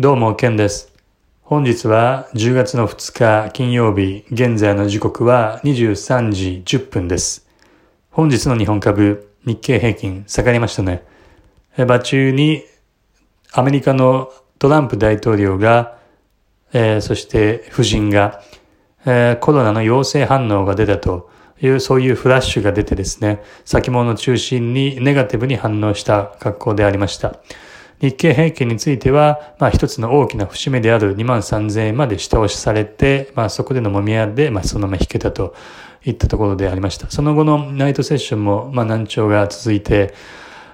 どうも、ケンです。本日は10月の2日金曜日、現在の時刻は23時10分です。本日の日本株、日経平均、下がりましたね。場中にアメリカのトランプ大統領が、えー、そして夫人が、えー、コロナの陽性反応が出たという、そういうフラッシュが出てですね、先物中心にネガティブに反応した格好でありました。日経平均については、まあ一つの大きな節目である2万3000円まで下押しされて、まあそこでのもみ合いで、まあそのまま引けたといったところでありました。その後のナイトセッションも、まあ難聴が続いて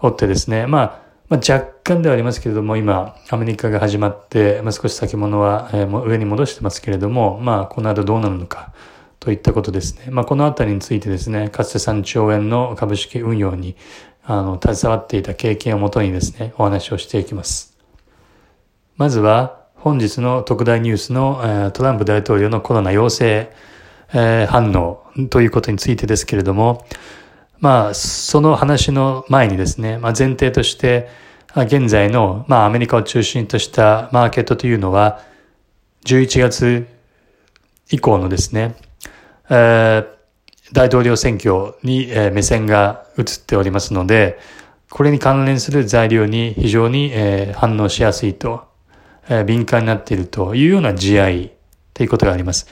おってですね、まあ、まあ、若干ではありますけれども、今、アメリカが始まって、まあ、少し先物は、上に戻してますけれども、まあ、この後どうなるのか、といったことですね。まあ、このあたりについてですね、かつて3兆円の株式運用に、あの、携わっていた経験をもとにですね、お話をしていきます。まずは、本日の特大ニュースの、トランプ大統領のコロナ陽性、反応ということについてですけれども、まあ、その話の前にですね、まあ、前提として、現在の、まあ、アメリカを中心としたマーケットというのは、11月以降のですね、えー、大統領選挙に、目線が移っておりますので、これに関連する材料に非常に、反応しやすいと、敏感になっているというような地合いということがあります。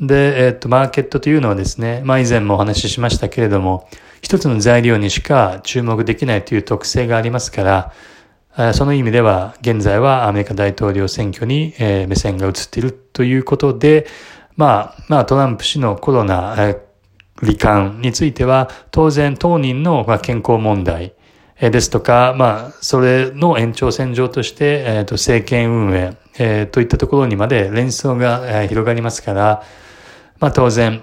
で、えっ、と、マーケットというのはですね、まあ以前もお話ししましたけれども、一つの材料にしか注目できないという特性がありますから、その意味では現在はアメリカ大統領選挙に目線が移っているということで、まあ、まあトランプ氏のコロナ罹患については、当然当人の健康問題。ですとか、まあ、それの延長線上として、えっ、と、政権運営、えー、といったところにまで連想が、広がりますから、まあ当然、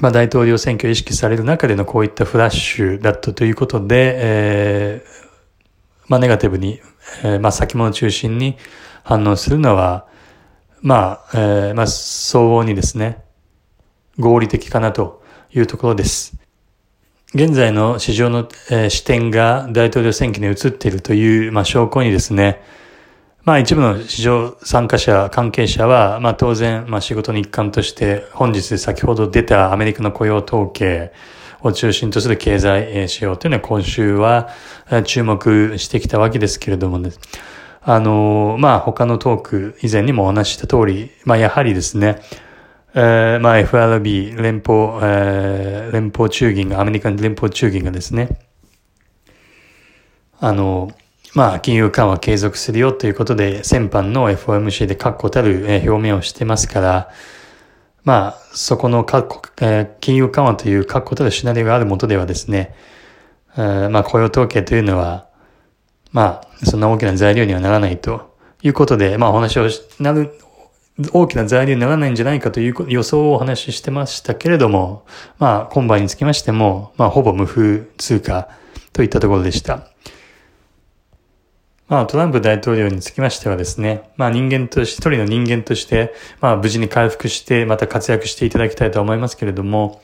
まあ大統領選挙を意識される中でのこういったフラッシュだったということで、えー、まあネガティブに、えー、まあ先物中心に反応するのは、まあ、えー、まあ相応にですね、合理的かなというところです。現在の市場の、えー、視点が大統領選挙に移っているという、まあ、証拠にですね、まあ一部の市場参加者、関係者は、まあ当然、まあ仕事の一環として、本日先ほど出たアメリカの雇用統計を中心とする経済指標というのは今週は注目してきたわけですけれどもね、あの、まあ他のトーク以前にもお話しした通り、まあやはりですね、えー、まあ FRB、連邦、えー、連邦中銀が、アメリカの連邦中銀がですね、あの、まあ、金融緩和継続するよということで、先般の FOMC で確固たる表明をしてますから、まあ、そこの金融緩和という確固たるシナリオがあるもとではですね、まあ、雇用統計というのは、まあ、そんな大きな材料にはならないということで、まあ、お話をなる、大きな材料にならないんじゃないかという予想をお話ししてましたけれども、まあ、今晩につきましても、まあ、ほぼ無風通貨といったところでした。まあ、トランプ大統領につきましてはですね、まあ人間として、一人の人間として、まあ無事に回復して、また活躍していただきたいと思いますけれども、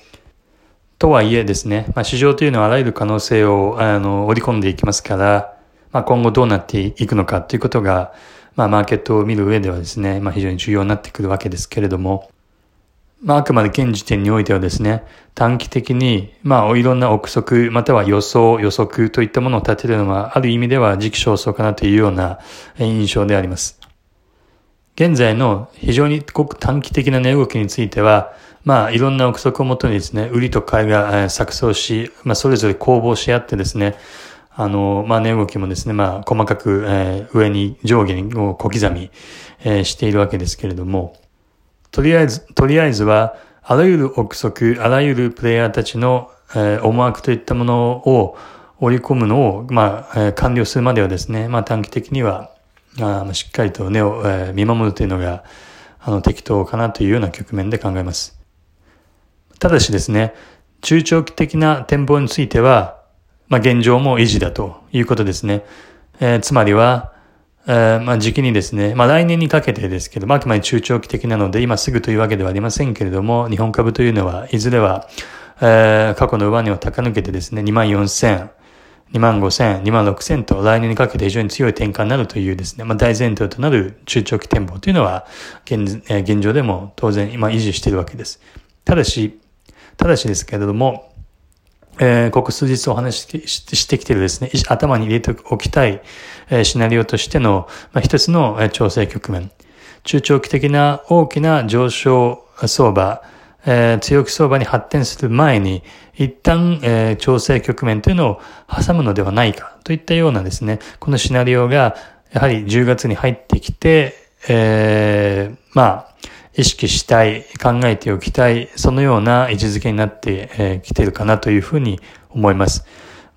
とはいえですね、まあ市場というのはあらゆる可能性を、あの、織り込んでいきますから、まあ今後どうなっていくのかということが、まあマーケットを見る上ではですね、まあ非常に重要になってくるわけですけれども、まあ、あくまで現時点においてはですね、短期的に、まあ、いろんな憶測、または予想、予測といったものを立てるのは、ある意味では時期尚早かなというような印象であります。現在の非常にごく短期的な値動きについては、まあ、いろんな憶測をもとにですね、売りと買いが錯綜し、まあ、それぞれ攻防し合ってですね、あの、まあ、値動きもですね、まあ、細かく、えー、上に、上下に小刻み、えー、しているわけですけれども、とりあえず、とりあえずは、あらゆる憶測、あらゆるプレイヤーたちの、えー、思惑といったものを織り込むのを、まあ、えー、完了するまではですね、まあ短期的には、あしっかりと根を、えー、見守るというのが、あの、適当かなというような局面で考えます。ただしですね、中長期的な展望については、まあ現状も維持だということですね。えー、つまりは、えー、まあ時期にですね、まあ来年にかけてですけど、まあくまで中長期的なので、今すぐというわけではありませんけれども、日本株というのは、いずれは、えー、過去の上値を高抜けてですね、2万4000、2万5千、2万6千と来年にかけて非常に強い転換になるというですね、まあ、大前提となる中長期展望というのは現、え現状でも当然今維持しているわけです。ただし、ただしですけれども、えー、ここ数日お話ししてきてるですね、頭に入れておきたい、えー、シナリオとしての、まあ、一つの、えー、調整局面。中長期的な大きな上昇相場、えー、強気相場に発展する前に、一旦、えー、調整局面というのを挟むのではないかといったようなですね、このシナリオが、やはり10月に入ってきて、えー、まあ、意識したい、考えておきたい、そのような位置づけになってきているかなというふうに思います。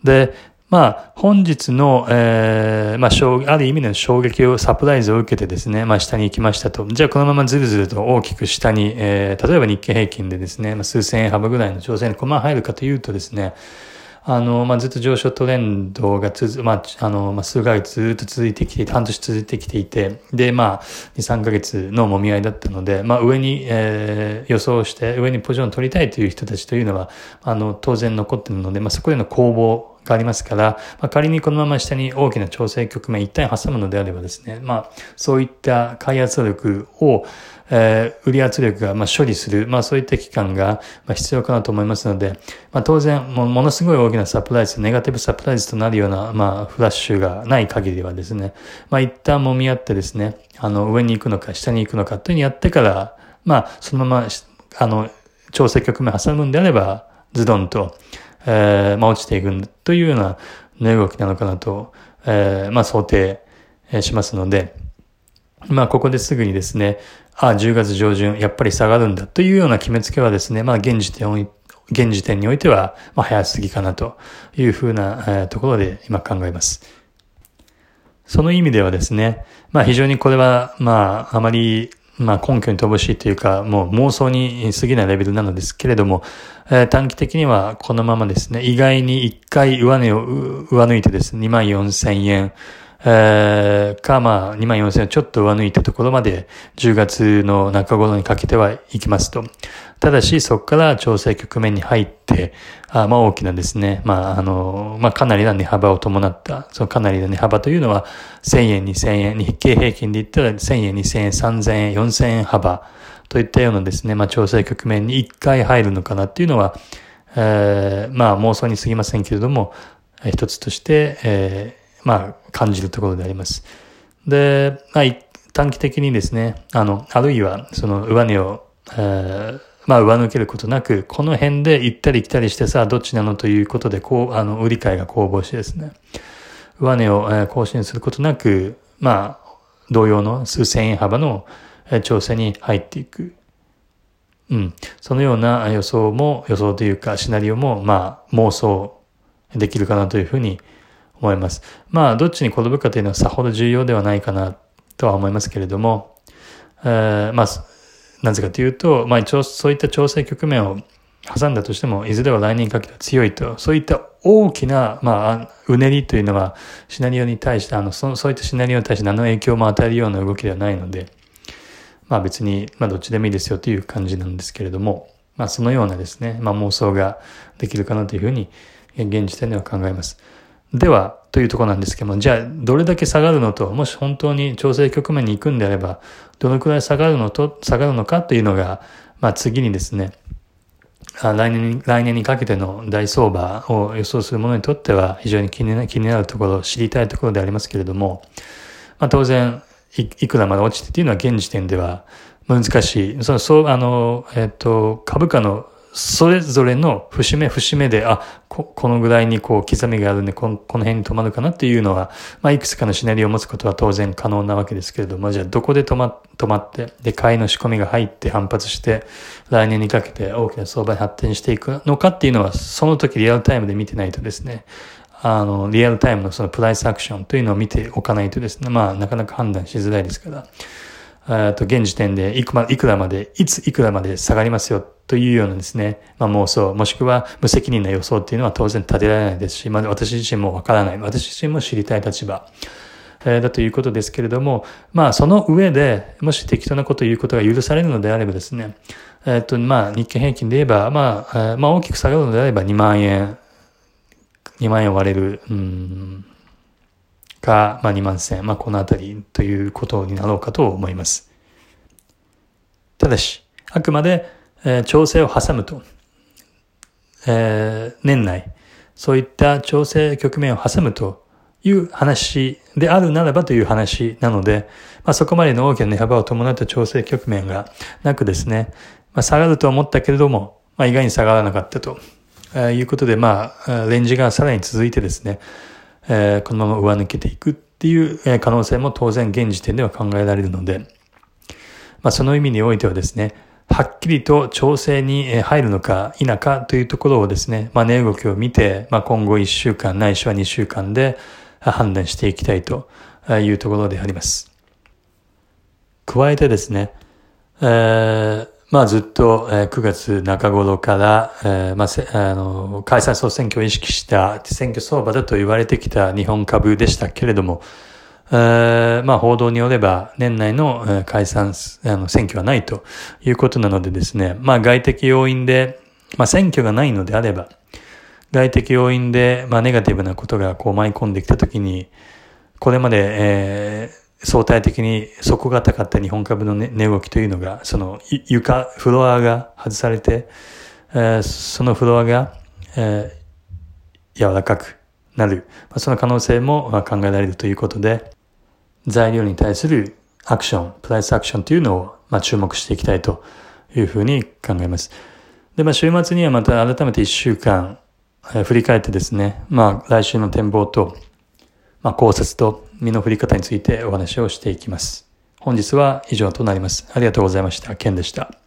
で、まあ、本日の、えー、まあ、ある意味の衝撃を、サプライズを受けてですね、まあ、下に行きましたと。じゃあ、このままずるずると大きく下に、えー、例えば日経平均でですね、まあ、数千円幅ぐらいの調整に駒入るかというとですね、あの、まあ、ずっと上昇トレンドがつまあ、あの、まあ、数ヶ月ずっと続いてきていて、半年続いてきていて、で、まあ、2、3ヶ月の揉み合いだったので、まあ、上に、えー、予想して、上にポジション取りたいという人たちというのは、あの、当然残ってるので、まあ、そこでの攻防がありますから、まあ、仮にこのまま下に大きな調整局面一旦挟むのであればですね、まあ、そういった開発力を、えー、売り圧力が、まあ、処理する、まあ、そういった期間が、まあ、必要かなと思いますので、まあ、当然も、ものすごい大きなサプライズ、ネガティブサプライズとなるような、まあ、フラッシュがない限りはですね、まあ、一旦揉み合ってですね、あの、上に行くのか、下に行くのかというふうにやってから、まあ、そのまま、あの、調整局面挟むんであれば、ズドンと、えー、まあ、落ちていくというような値動きなのかなと、えー、まあ、想定しますので、まあ、ここですぐにですね、ああ、10月上旬、やっぱり下がるんだというような決めつけはですね、まあ、現時点現時点においては、まあ、早すぎかなというふうな、えー、ところで今考えます。その意味ではですね、まあ非常にこれは、まああまり、まあ根拠に乏しいというか、もう妄想に過ぎないレベルなのですけれども、えー、短期的にはこのままですね、意外に一回上値を上抜いてですね、24,000円、えー、か、まあ、2万4千円をちょっと上抜いたところまで、10月の中頃にかけてはいきますと。ただし、そこから調整局面に入って、あまあ、大きなですね、まあ、あの、まあ、かなりな値幅を伴った、そのかなりな値幅というのは、1000円、2000円、日経平均で言ったら1000円、2000円、3000円、4000円幅といったようなですね、まあ、調整局面に1回入るのかなっていうのは、えー、まあ、妄想に過ぎませんけれども、一つとして、えーまあ、感じるところであります。で、まあ、短期的にですね、あの、あるいは、その上値を、えー、まあ、上抜けることなく、この辺で行ったり来たりしてさ、どっちなのということで、こう、あの、売り買いが攻防してですね、上値を、え、更新することなく、まあ、同様の数千円幅の、え、調整に入っていく。うん。そのような予想も、予想というか、シナリオも、まあ、妄想できるかなというふうに思います。まあ、どっちに転ぶかというのはさほど重要ではないかなとは思いますけれども、えー、まあ、なぜかというと、まあそういった調整局面を挟んだとしても、いずれは来年かけては強いと、そういった大きな、まあ、うねりというのは、シナリオに対して、あの、そそういったシナリオに対して何の影響も与えるような動きではないので、まあ別に、まあどっちでもいいですよという感じなんですけれども、まあそのようなですね、まあ妄想ができるかなというふうに、現時点では考えます。では、というところなんですけども、じゃあ、どれだけ下がるのと、もし本当に調整局面に行くんであれば、どのくらい下がるのと、下がるのかというのが、まあ次にですね、来年に、来年にかけての大相場を予想する者にとっては非常に気にな気になるところ、知りたいところでありますけれども、まあ当然い、いくらまで落ちてっていうのは現時点では難しい。その、そう、あの、えっ、と、株価のそれぞれの節目節目で、あ、ここのぐらいにこう刻みがあるんでこの、この辺に止まるかなっていうのは、まあ、いくつかのシナリオを持つことは当然可能なわけですけれども、じゃあどこで止ま、止まって、で、買いの仕込みが入って反発して、来年にかけて大きな相場に発展していくのかっていうのは、その時リアルタイムで見てないとですね、あの、リアルタイムのそのプライスアクションというのを見ておかないとですね、まあ、なかなか判断しづらいですから、えっと、現時点でいくま、いくらまで、いついくらまで下がりますよというようなですね、まあ妄想、もしくは無責任な予想っていうのは当然立てられないですし、まあ私自身もわからない。私自身も知りたい立場。えー、だということですけれども、まあその上で、もし適当なことを言うことが許されるのであればですね、えっ、と、まあ日経平均で言えば、まあ、まあ大きく下がるのであれば2万円2万円割れる、うん、か、まあ2万千、まあこのあたりということになろうかと思います。ただし、あくまで、えー、調整を挟むと、えー、年内、そういった調整局面を挟むという話であるならばという話なので、まあ、そこまでの大きな値幅を伴った調整局面がなくですね、まあ、下がると思ったけれども、まあ、意外に下がらなかったと、え、いうことで、まあ、レンジがさらに続いてですね、えー、このまま上抜けていくっていう可能性も当然現時点では考えられるので、まあ、その意味においてはですね、はっきりと調整に入るのか否かというところをですね、まあ、値動きを見て、まあ、今後1週間ないしは2週間で判断していきたいというところであります。加えてですね、えー、まあずっと9月中頃から、えー、まあ、あの、解散総選挙を意識した選挙相場だと言われてきた日本株でしたけれども、まあ報道によれば年内の解散あの選挙はないということなのでですね、まあ外的要因で、まあ選挙がないのであれば、外的要因で、まあネガティブなことがこう舞い込んできたときに、これまで、えー、相対的に底が高かった日本株の値動きというのが、その床、フロアが外されて、えー、そのフロアが、えー、柔らかくなる、まあ、その可能性も考えられるということで、材料に対するアクション、プライスアクションというのを、まあ、注目していきたいというふうに考えます。で、まあ、週末にはまた改めて1週間、えー、振り返ってですね、まあ、来週の展望と、まあ、考察と身の振り方についてお話をしていきます。本日は以上となります。ありがとうございました。ケンでした。